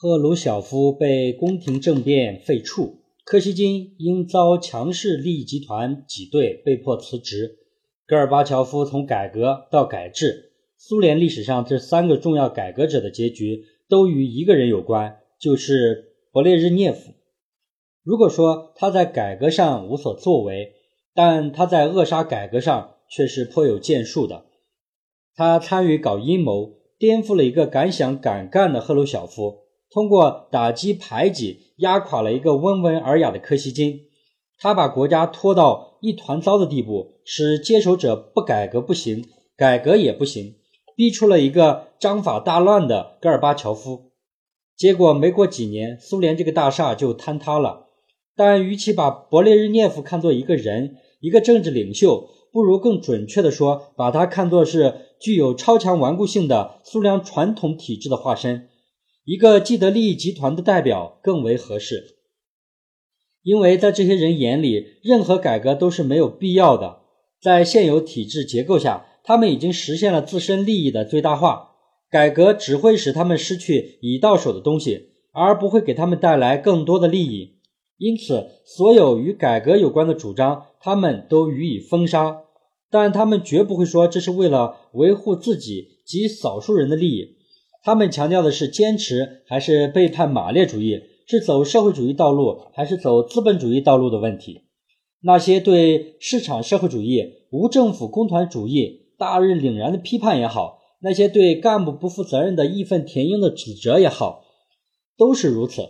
赫鲁晓夫被宫廷政变废黜，柯西金因遭强势利益集团挤兑，被迫辞职。戈尔巴乔夫从改革到改制，苏联历史上这三个重要改革者的结局都与一个人有关，就是勃列日涅夫。如果说他在改革上无所作为，但他在扼杀改革上却是颇有建树的。他参与搞阴谋，颠覆了一个敢想敢干的赫鲁晓夫。通过打击排挤，压垮了一个温文尔雅的柯西金，他把国家拖到一团糟的地步，使接手者不改革不行，改革也不行，逼出了一个章法大乱的戈尔巴乔夫。结果没过几年，苏联这个大厦就坍塌了。但与其把勃列日涅夫看作一个人、一个政治领袖，不如更准确地说，把他看作是具有超强顽固性的苏联传统体制的化身。一个既得利益集团的代表更为合适，因为在这些人眼里，任何改革都是没有必要的。在现有体制结构下，他们已经实现了自身利益的最大化，改革只会使他们失去已到手的东西，而不会给他们带来更多的利益。因此，所有与改革有关的主张，他们都予以封杀。但他们绝不会说这是为了维护自己及少数人的利益。他们强调的是坚持还是背叛马列主义，是走社会主义道路还是走资本主义道路的问题。那些对市场社会主义、无政府工团主义大日凛然的批判也好，那些对干部不负责任的义愤填膺的指责也好，都是如此。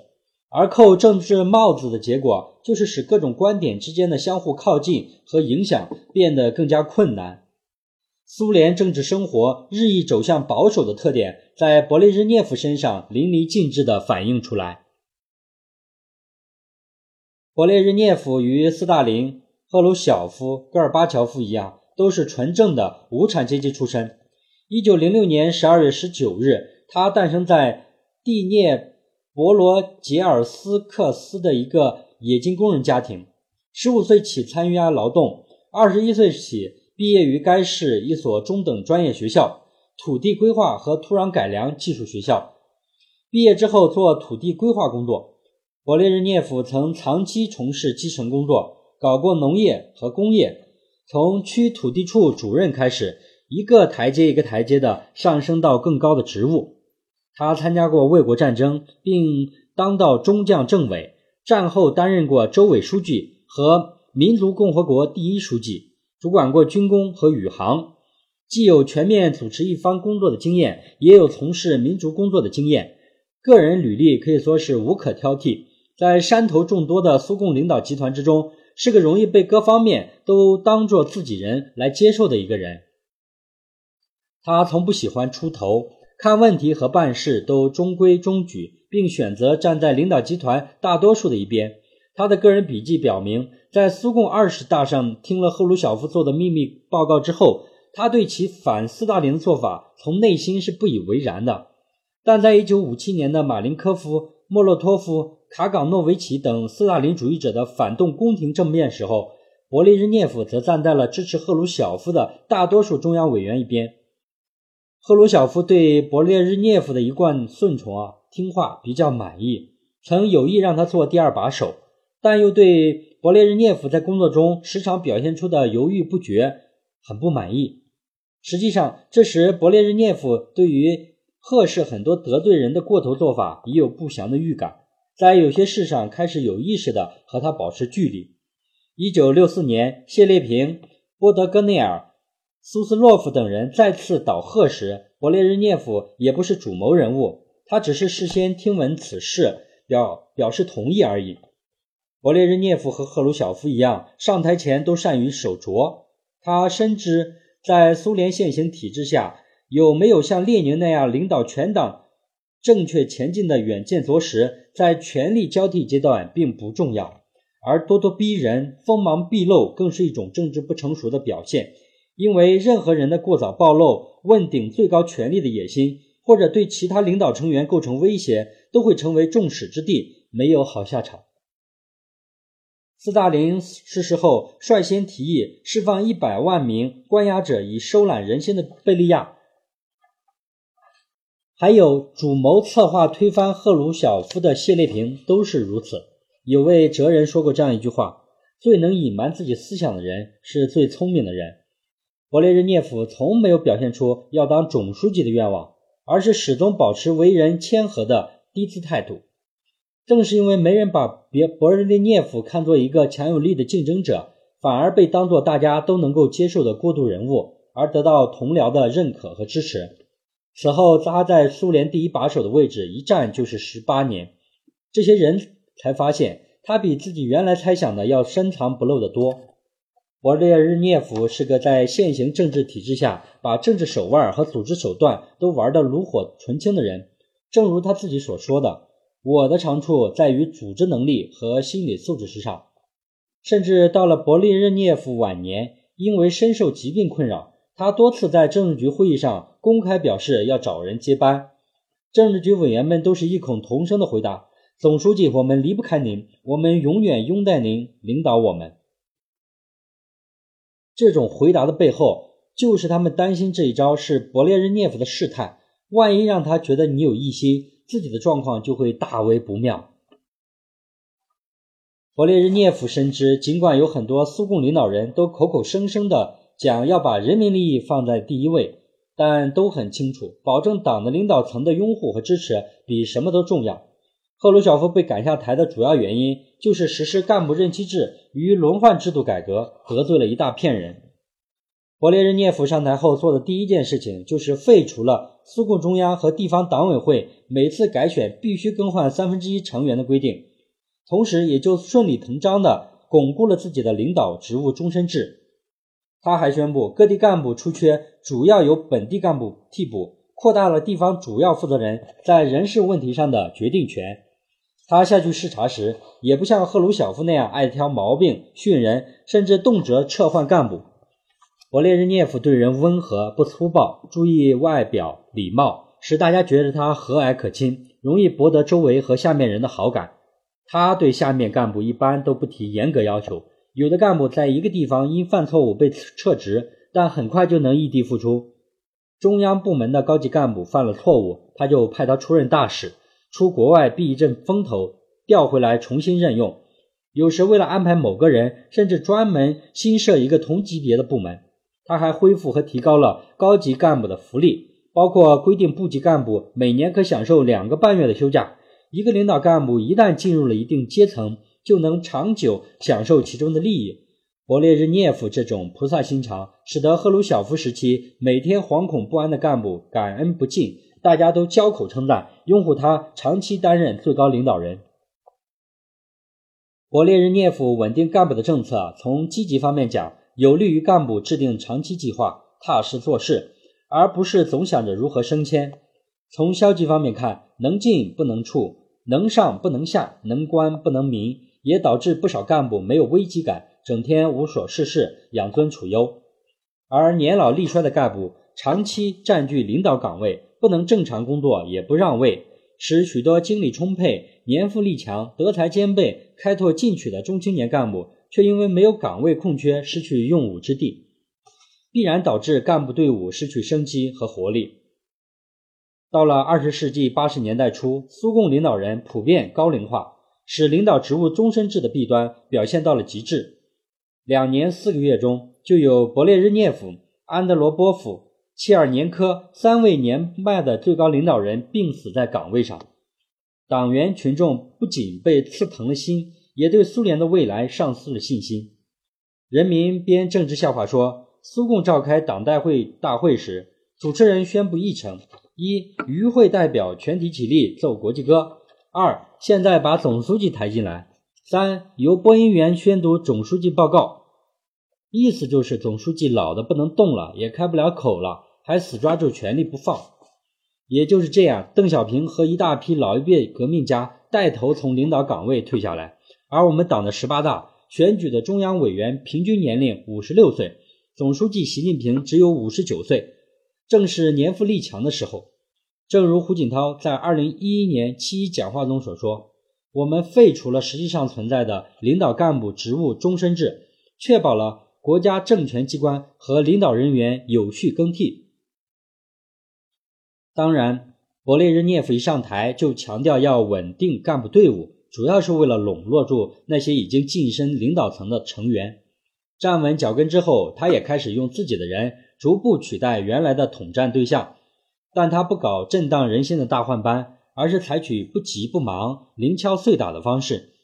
而扣政治帽子的结果，就是使各种观点之间的相互靠近和影响变得更加困难。苏联政治生活日益走向保守的特点，在勃列日涅夫身上淋漓尽致地反映出来。勃列日涅夫与斯大林、赫鲁晓夫、戈尔巴乔夫一样，都是纯正的无产阶级出身。一九零六年十二月十九日，他诞生在蒂涅博罗杰尔斯克斯的一个冶金工人家庭。十五岁起参与劳动，二十一岁起。毕业于该市一所中等专业学校——土地规划和土壤改良技术学校。毕业之后做土地规划工作。勃列日涅夫曾长期从事基层工作，搞过农业和工业，从区土地处主任开始，一个台阶一个台阶的上升到更高的职务。他参加过卫国战争，并当到中将政委。战后担任过州委书记和民族共和国第一书记。主管过军工和宇航，既有全面主持一方工作的经验，也有从事民族工作的经验，个人履历可以说是无可挑剔。在山头众多的苏共领导集团之中，是个容易被各方面都当做自己人来接受的一个人。他从不喜欢出头，看问题和办事都中规中矩，并选择站在领导集团大多数的一边。他的个人笔记表明。在苏共二十大上听了赫鲁晓夫做的秘密报告之后，他对其反斯大林的做法从内心是不以为然的。但在一九五七年的马林科夫、莫洛托夫、卡冈诺维奇等斯大林主义者的反动宫廷政变时候，勃列日涅夫则站在了支持赫鲁晓夫的大多数中央委员一边。赫鲁晓夫对勃列日涅夫的一贯顺从啊听话比较满意，曾有意让他做第二把手，但又对。勃列日涅夫在工作中时常表现出的犹豫不决，很不满意。实际上，这时勃列日涅夫对于赫氏很多得罪人的过头做法已有不祥的预感，在有些事上开始有意识地和他保持距离。一九六四年，谢列平、波德戈内尔、苏斯洛夫等人再次倒贺时，勃列日涅夫也不是主谋人物，他只是事先听闻此事，表表示同意而已。勃列日涅夫和赫鲁晓夫一样，上台前都善于守拙。他深知，在苏联现行体制下，有没有像列宁那样领导全党正确前进的远见卓识，在权力交替阶段并不重要。而咄咄逼人、锋芒毕露，更是一种政治不成熟的表现。因为任何人的过早暴露、问鼎最高权力的野心，或者对其他领导成员构成威胁，都会成为众矢之的，没有好下场。斯大林逝世后，率先提议释放一百万名关押者，以收揽人心的贝利亚。还有主谋策划推翻赫鲁晓夫的谢列平都是如此。有位哲人说过这样一句话：“最能隐瞒自己思想的人是最聪明的人。”勃列日涅夫从没有表现出要当总书记的愿望，而是始终保持为人谦和的低姿态度。正是因为没人把别勃列日涅夫看作一个强有力的竞争者，反而被当作大家都能够接受的过渡人物，而得到同僚的认可和支持。此后，他在苏联第一把手的位置一站就是十八年。这些人才发现，他比自己原来猜想的要深藏不露得多。勃列日涅夫是个在现行政治体制下把政治手腕和组织手段都玩得炉火纯青的人。正如他自己所说的：“我的长处在于组织能力和心理素质之上。”甚至到了勃列日涅夫晚年，因为深受疾病困扰。他多次在政治局会议上公开表示要找人接班，政治局委员们都是异口同声的回答：“总书记，我们离不开您，我们永远拥戴您领导我们。”这种回答的背后，就是他们担心这一招是勃列日涅夫的试探，万一让他觉得你有异心，自己的状况就会大为不妙。勃列日涅夫深知，尽管有很多苏共领导人都口口声声的。讲要把人民利益放在第一位，但都很清楚，保证党的领导层的拥护和支持比什么都重要。赫鲁晓夫被赶下台的主要原因，就是实施干部任期制与轮换制度改革，得罪了一大片人。勃列日涅夫上台后做的第一件事情，就是废除了苏共中央和地方党委会每次改选必须更换三分之一成员的规定，同时也就顺理成章地巩固了自己的领导职务终身制。他还宣布，各地干部出缺主要由本地干部替补，扩大了地方主要负责人在人事问题上的决定权。他下去视察时，也不像赫鲁晓夫那样爱挑毛病训人，甚至动辄撤换干部。勃列日涅夫对人温和不粗暴，注意外表礼貌，使大家觉得他和蔼可亲，容易博得周围和下面人的好感。他对下面干部一般都不提严格要求。有的干部在一个地方因犯错误被撤职，但很快就能异地复出。中央部门的高级干部犯了错误，他就派他出任大使，出国外避一阵风头，调回来重新任用。有时为了安排某个人，甚至专门新设一个同级别的部门。他还恢复和提高了高级干部的福利，包括规定部级干部每年可享受两个半月的休假。一个领导干部一旦进入了一定阶层，就能长久享受其中的利益。勃列日涅夫这种菩萨心肠，使得赫鲁晓夫时期每天惶恐不安的干部感恩不尽，大家都交口称赞，拥护他长期担任最高领导人。勃列日涅夫稳定干部的政策，从积极方面讲，有利于干部制定长期计划，踏实做事，而不是总想着如何升迁；从消极方面看，能进不能出，能上不能下，能官不能民。也导致不少干部没有危机感，整天无所事事，养尊处优；而年老力衰的干部长期占据领导岗位，不能正常工作，也不让位，使许多精力充沛、年富力强、德才兼备、开拓进取的中青年干部，却因为没有岗位空缺，失去用武之地，必然导致干部队伍失去生机和活力。到了二十世纪八十年代初，苏共领导人普遍高龄化。使领导职务终身制的弊端表现到了极致。两年四个月中，就有勃列日涅夫、安德罗波夫、切尔年科三位年迈的最高领导人病死在岗位上。党员群众不仅被刺疼了心，也对苏联的未来丧失了信心。人民编政治笑话说，苏共召开党代会大会时，主持人宣布议程：一、与会代表全体起立奏国际歌。二，现在把总书记抬进来。三，由播音员宣读总书记报告，意思就是总书记老的不能动了，也开不了口了，还死抓住权力不放。也就是这样，邓小平和一大批老一辈革命家带头从领导岗位退下来，而我们党的十八大选举的中央委员平均年龄五十六岁，总书记习近平只有五十九岁，正是年富力强的时候。正如胡锦涛在二零一一年七一讲话中所说：“我们废除了实际上存在的领导干部职务终身制，确保了国家政权机关和领导人员有序更替。”当然，勃列日涅夫一上台就强调要稳定干部队伍，主要是为了笼络住那些已经晋升领导层的成员。站稳脚跟之后，他也开始用自己的人逐步取代原来的统战对象，但他不搞震荡人心的大换班，而是采取不急不忙、零敲碎打的方式，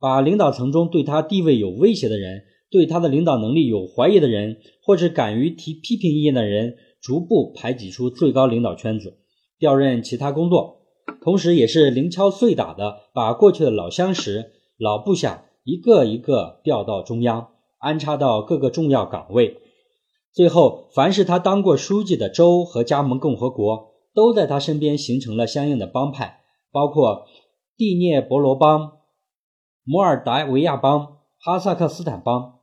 把领导层中对他地位有威胁的人、对他的领导能力有怀疑的人，或是敢于提批评意见的人，逐步排挤出最高领导圈子。调任其他工作，同时也是零敲碎打的把过去的老相识、老部下一个一个调到中央，安插到各个重要岗位。最后，凡是他当过书记的州和加盟共和国，都在他身边形成了相应的帮派，包括蒂涅伯罗帮、摩尔达维亚帮、哈萨克斯坦帮。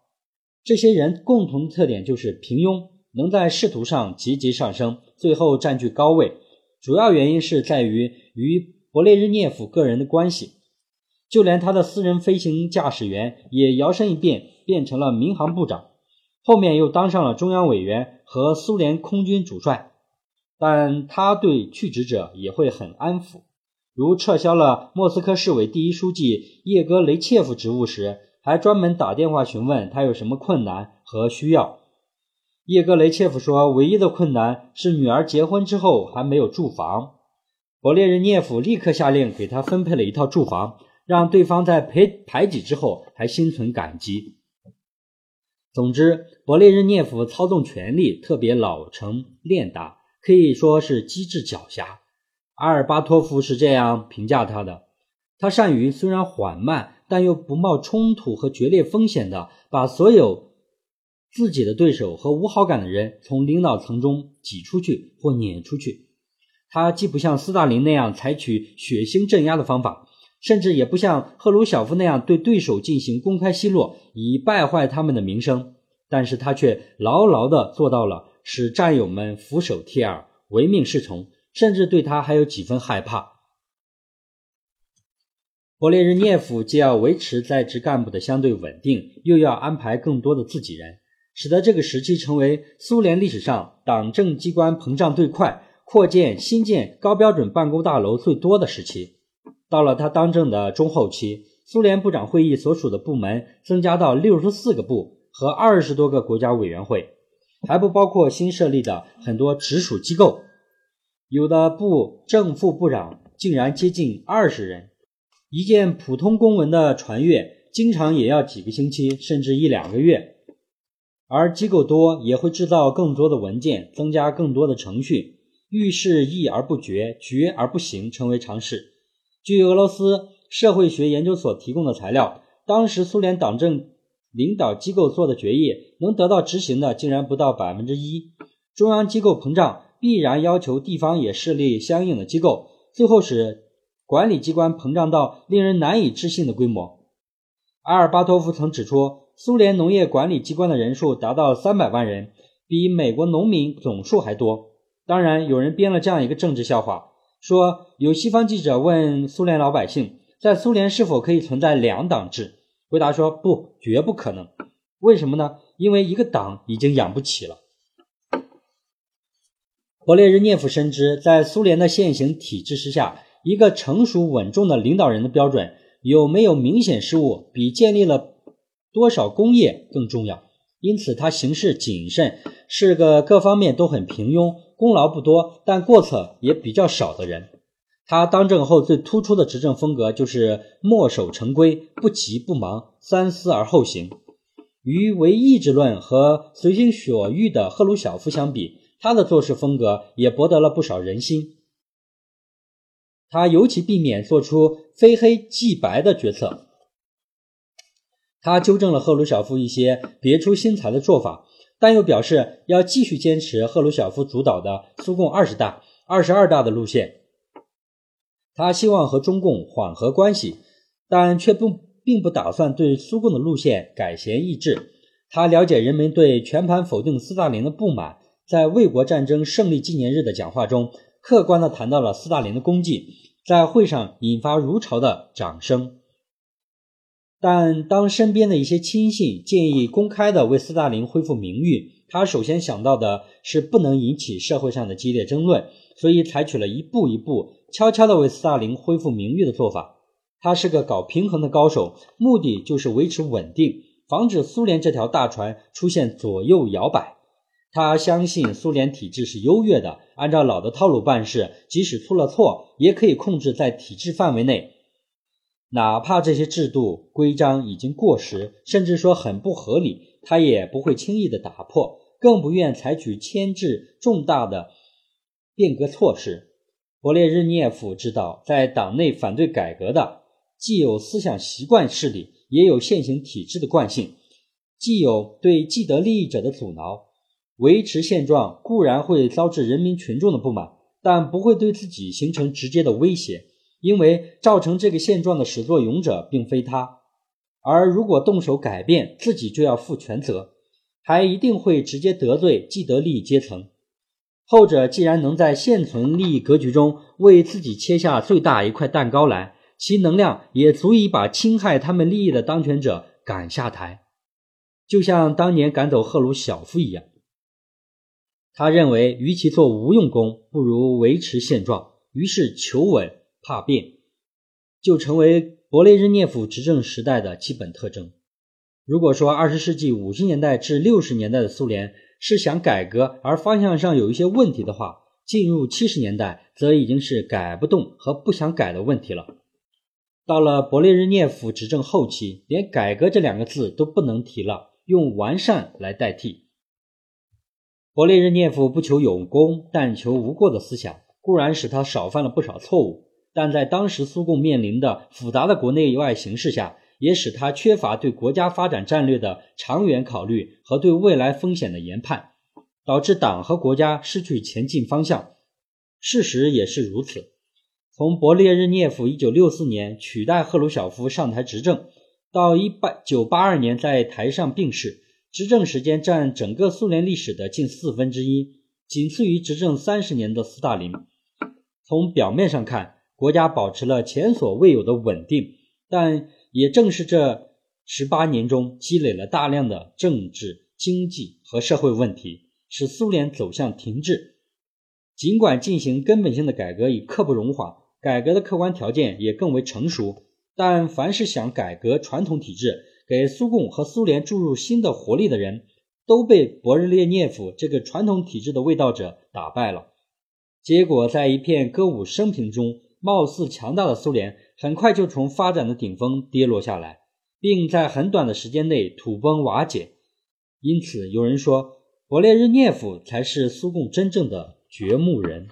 这些人共同的特点就是平庸，能在仕途上节节上升，最后占据高位。主要原因是在于与勃列日涅夫个人的关系，就连他的私人飞行驾驶员也摇身一变变成了民航部长，后面又当上了中央委员和苏联空军主帅。但他对去职者也会很安抚，如撤销了莫斯科市委第一书记叶戈雷切夫职务时，还专门打电话询问他有什么困难和需要。叶戈雷切夫说：“唯一的困难是女儿结婚之后还没有住房。”勃列日涅夫立刻下令给他分配了一套住房，让对方在排排挤之后还心存感激。总之，勃列日涅夫操纵权力特别老成练达，可以说是机智狡黠。阿尔巴托夫是这样评价他的：他善于虽然缓慢，但又不冒冲突和决裂风险的把所有。自己的对手和无好感的人从领导层中挤出去或撵出去。他既不像斯大林那样采取血腥镇压的方法，甚至也不像赫鲁晓夫那样对对手进行公开奚落，以败坏他们的名声。但是他却牢牢地做到了使战友们俯首帖耳、唯命是从，甚至对他还有几分害怕。勃列日涅夫既要维持在职干部的相对稳定，又要安排更多的自己人。使得这个时期成为苏联历史上党政机关膨胀最快、扩建新建高标准办公大楼最多的时期。到了他当政的中后期，苏联部长会议所属的部门增加到六十四个部和二十多个国家委员会，还不包括新设立的很多直属机构。有的部正副部长竟然接近二十人。一件普通公文的传阅，经常也要几个星期，甚至一两个月。而机构多也会制造更多的文件，增加更多的程序，遇事议而不决，决而不行，成为常事。据俄罗斯社会学研究所提供的材料，当时苏联党政领导机构做的决议，能得到执行的竟然不到百分之一。中央机构膨胀，必然要求地方也设立相应的机构，最后使管理机关膨胀到令人难以置信的规模。阿尔巴托夫曾指出。苏联农业管理机关的人数达到三百万人，比美国农民总数还多。当然，有人编了这样一个政治笑话，说有西方记者问苏联老百姓，在苏联是否可以存在两党制？回答说不，绝不可能。为什么呢？因为一个党已经养不起了。勃列日涅夫深知，在苏联的现行体制之下，一个成熟稳重的领导人的标准有没有明显失误，比建立了。多少工业更重要，因此他行事谨慎，是个各方面都很平庸、功劳不多但过错也比较少的人。他当政后最突出的执政风格就是墨守成规、不急不忙、三思而后行。与唯意志论和随心所欲的赫鲁晓夫相比，他的做事风格也博得了不少人心。他尤其避免做出非黑即白的决策。他纠正了赫鲁晓夫一些别出心裁的做法，但又表示要继续坚持赫鲁晓夫主导的苏共二十大、二十二大的路线。他希望和中共缓和关系，但却不并不打算对苏共的路线改弦易帜。他了解人们对全盘否定斯大林的不满，在卫国战争胜利纪念日的讲话中，客观地谈到了斯大林的功绩，在会上引发如潮的掌声。但当身边的一些亲信建议公开的为斯大林恢复名誉，他首先想到的是不能引起社会上的激烈争论，所以采取了一步一步悄悄地为斯大林恢复名誉的做法。他是个搞平衡的高手，目的就是维持稳定，防止苏联这条大船出现左右摇摆。他相信苏联体制是优越的，按照老的套路办事，即使出了错，也可以控制在体制范围内。哪怕这些制度规章已经过时，甚至说很不合理，他也不会轻易的打破，更不愿采取牵制重大的变革措施。勃列日涅夫知道，在党内反对改革的，既有思想习惯势力，也有现行体制的惯性，既有对既得利益者的阻挠。维持现状固然会遭致人民群众的不满，但不会对自己形成直接的威胁。因为造成这个现状的始作俑者并非他，而如果动手改变，自己就要负全责，还一定会直接得罪既得利益阶层。后者既然能在现存利益格局中为自己切下最大一块蛋糕来，其能量也足以把侵害他们利益的当权者赶下台，就像当年赶走赫鲁晓夫一样。他认为，与其做无用功，不如维持现状，于是求稳。怕变，就成为勃列日涅夫执政时代的基本特征。如果说二十世纪五十年代至六十年代的苏联是想改革而方向上有一些问题的话，进入七十年代则已经是改不动和不想改的问题了。到了勃列日涅夫执政后期，连改革这两个字都不能提了，用完善来代替。勃列日涅夫不求有功，但求无过的思想，固然使他少犯了不少错误。但在当时苏共面临的复杂的国内外形势下，也使他缺乏对国家发展战略的长远考虑和对未来风险的研判，导致党和国家失去前进方向。事实也是如此。从勃列日涅夫1964年取代赫鲁晓夫上台执政，到1982年在台上病逝，执政时间占整个苏联历史的近四分之一，仅次于执政三十年的斯大林。从表面上看，国家保持了前所未有的稳定，但也正是这十八年中积累了大量的政治、经济和社会问题，使苏联走向停滞。尽管进行根本性的改革已刻不容缓，改革的客观条件也更为成熟，但凡是想改革传统体制、给苏共和苏联注入新的活力的人，都被勃列涅夫这个传统体制的卫道者打败了。结果，在一片歌舞升平中。貌似强大的苏联很快就从发展的顶峰跌落下来，并在很短的时间内土崩瓦解。因此，有人说，勃列日涅夫才是苏共真正的掘墓人。